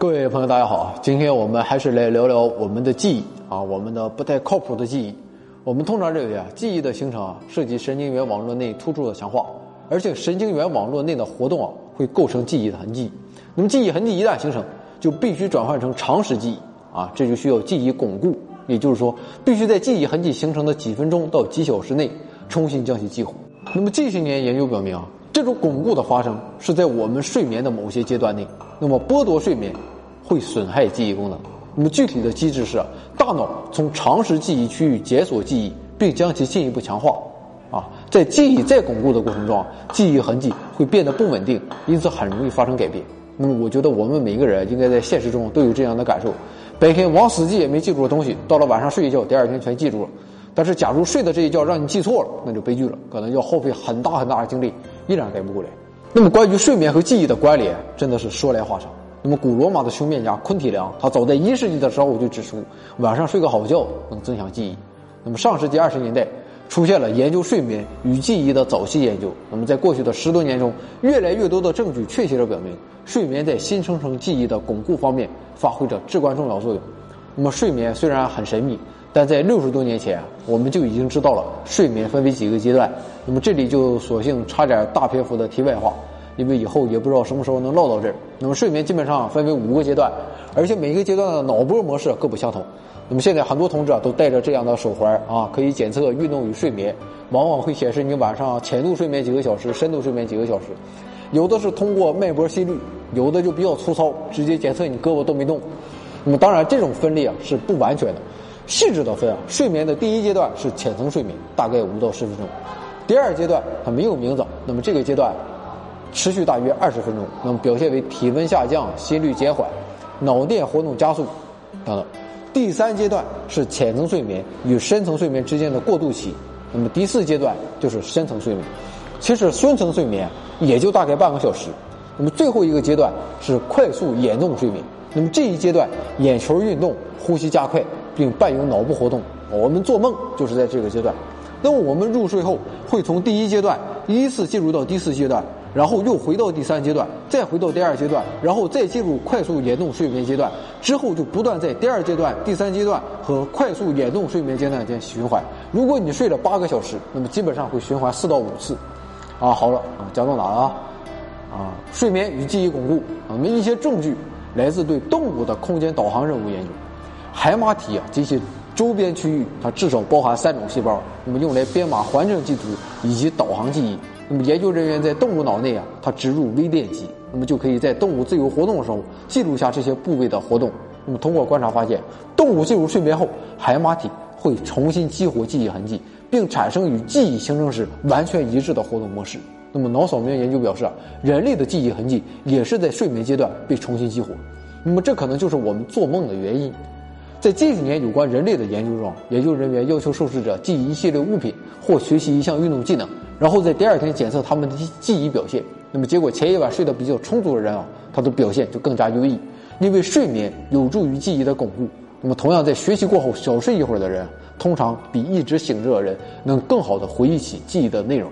各位朋友，大家好！今天我们还是来聊聊我们的记忆啊，我们的不太靠谱的记忆。我们通常认为啊，记忆的形成啊，涉及神经元网络内突触的强化，而且神经元网络内的活动啊，会构成记忆的痕迹。那么记忆痕迹一旦形成，就必须转换成常识记忆啊，这就需要记忆巩固，也就是说，必须在记忆痕迹形成的几分钟到几小时内重新将其激活。那么近些年研究表明啊。这种巩固的发生是在我们睡眠的某些阶段内，那么剥夺睡眠会损害记忆功能。那么具体的机制是，大脑从常识记忆区域解锁记忆，并将其进一步强化。啊，在记忆再巩固的过程中，记忆痕迹会变得不稳定，因此很容易发生改变。那么我觉得我们每一个人应该在现实中都有这样的感受：白天往死记也没记住的东西，到了晚上睡一觉，第二天全记住了。但是假如睡的这一觉让你记错了，那就悲剧了，可能要耗费很大很大的精力。依然改不过来。那么，关于睡眠和记忆的关联，真的是说来话长。那么，古罗马的修面家昆体良，他早在一世纪的时候就指出，晚上睡个好觉能增强记忆。那么，上世纪二十年代出现了研究睡眠与记忆的早期研究。那么，在过去的十多年中，越来越多的证据确切地表明，睡眠在新生成记忆的巩固方面发挥着至关重要作用。那么，睡眠虽然很神秘。但在六十多年前，我们就已经知道了睡眠分为几个阶段。那么这里就索性插点大篇幅的题外话，因为以后也不知道什么时候能唠到这儿。那么睡眠基本上分为五个阶段，而且每个阶段的脑波模式各不相同。那么现在很多同志啊都带着这样的手环啊，可以检测运动与睡眠，往往会显示你晚上浅度睡眠几个小时，深度睡眠几个小时。有的是通过脉搏心率，有的就比较粗糙，直接检测你胳膊动没动。那么当然这种分类啊是不完全的。细致的分啊，睡眠的第一阶段是浅层睡眠，大概五到十分钟；第二阶段它没有名字，那么这个阶段持续大约二十分钟，那么表现为体温下降、心率减缓、脑电活动加速等等；第三阶段是浅层睡眠与深层睡眠之间的过渡期，那么第四阶段就是深层睡眠。其实深层睡眠也就大概半个小时，那么最后一个阶段是快速眼动睡眠，那么这一阶段眼球运动、呼吸加快。并伴有脑部活动，我们做梦就是在这个阶段。那么我们入睡后会从第一阶段依次进入到第四阶段，然后又回到第三阶段，再回到第二阶段，然后再进入快速眼动睡眠阶段，之后就不断在第二阶段、第三阶段和快速眼动睡眠阶段间循环。如果你睡了八个小时，那么基本上会循环四到五次。啊，好了，讲到哪了啊？啊，睡眠与记忆巩固。我们一些证据来自对动物的空间导航任务研究。海马体啊，这些周边区域，它至少包含三种细胞，那么用来编码环境地图以及导航记忆。那么研究人员在动物脑内啊，它植入微电极，那么就可以在动物自由活动的时候记录下这些部位的活动。那么通过观察发现，动物进入睡眠后，海马体会重新激活记忆痕迹，并产生与记忆形成时完全一致的活动模式。那么脑扫描研究表示啊，人类的记忆痕迹也是在睡眠阶段被重新激活。那么这可能就是我们做梦的原因。在近几年有关人类的研究中，研究人员要求受试者记忆一系列物品或学习一项运动技能，然后在第二天检测他们的记忆表现。那么结果，前一晚睡得比较充足的人啊，他的表现就更加优异，因为睡眠有助于记忆的巩固。那么同样，在学习过后小睡一会儿的人，通常比一直醒着的人能更好的回忆起记忆的内容。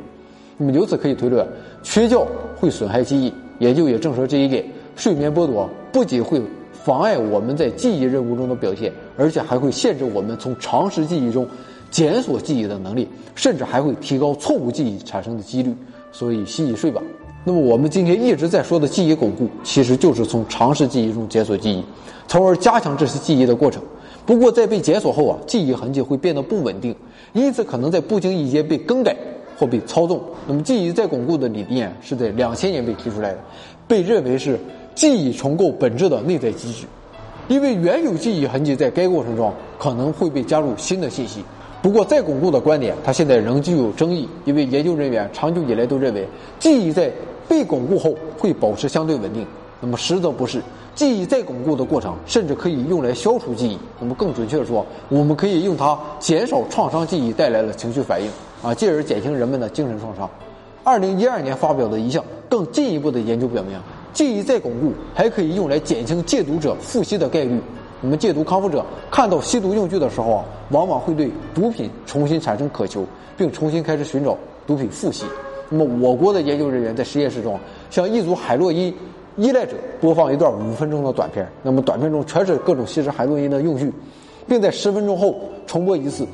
那么由此可以推论，缺觉会损害记忆。研究也证实这一点，睡眠剥夺不仅会。妨碍我们在记忆任务中的表现，而且还会限制我们从常识记忆中检索记忆的能力，甚至还会提高错误记忆产生的几率。所以，洗洗睡吧。那么，我们今天一直在说的记忆巩固，其实就是从常识记忆中检索记忆，从而加强这些记忆的过程。不过，在被检索后啊，记忆痕迹会变得不稳定，因此可能在不经意间被更改或被操纵。那么，记忆再巩固的理念是在两千年被提出来的，被认为是。记忆重构本质的内在机制，因为原有记忆痕迹在该过程中可能会被加入新的信息。不过，再巩固的观点，它现在仍具有争议，因为研究人员长久以来都认为，记忆在被巩固后会保持相对稳定。那么，实则不是，记忆再巩固的过程甚至可以用来消除记忆。那么，更准确的说，我们可以用它减少创伤记忆带来的情绪反应，啊，进而减轻人们的精神创伤。二零一二年发表的一项更进一步的研究表明。记忆再巩固，还可以用来减轻戒毒者复吸的概率。我们戒毒康复者看到吸毒用具的时候啊，往往会对毒品重新产生渴求，并重新开始寻找毒品复吸。那么，我国的研究人员在实验室中，向一组海洛因依赖者播放一段五分钟的短片，那么短片中全是各种吸食海洛因的用具，并在十分钟后重播一次，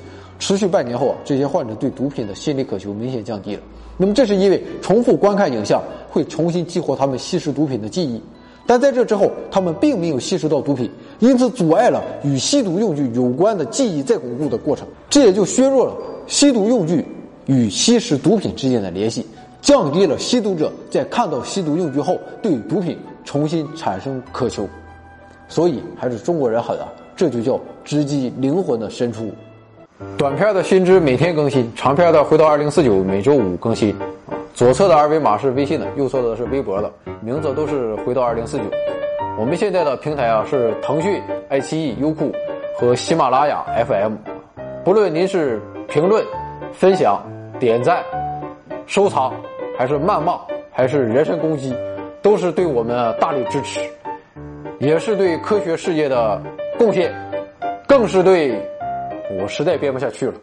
持续半年后啊，这些患者对毒品的心理渴求明显降低了。那么这是因为重复观看影像会重新激活他们吸食毒品的记忆，但在这之后他们并没有吸食到毒品，因此阻碍了与吸毒用具有关的记忆再巩固的过程，这也就削弱了吸毒用具与吸食毒品之间的联系。降低了吸毒者在看到吸毒用具后对毒品重新产生渴求，所以还是中国人狠啊！这就叫直击灵魂的深处。短片的新知每天更新，长片的回到二零四九每周五更新。左侧的二维码是微信的，右侧的是微博的，名字都是回到二零四九。我们现在的平台啊是腾讯、爱奇艺、优酷和喜马拉雅 FM。不论您是评论、分享、点赞、收藏。还是谩骂，还是人身攻击，都是对我们大力支持，也是对科学事业的贡献，更是对我实在编不下去了。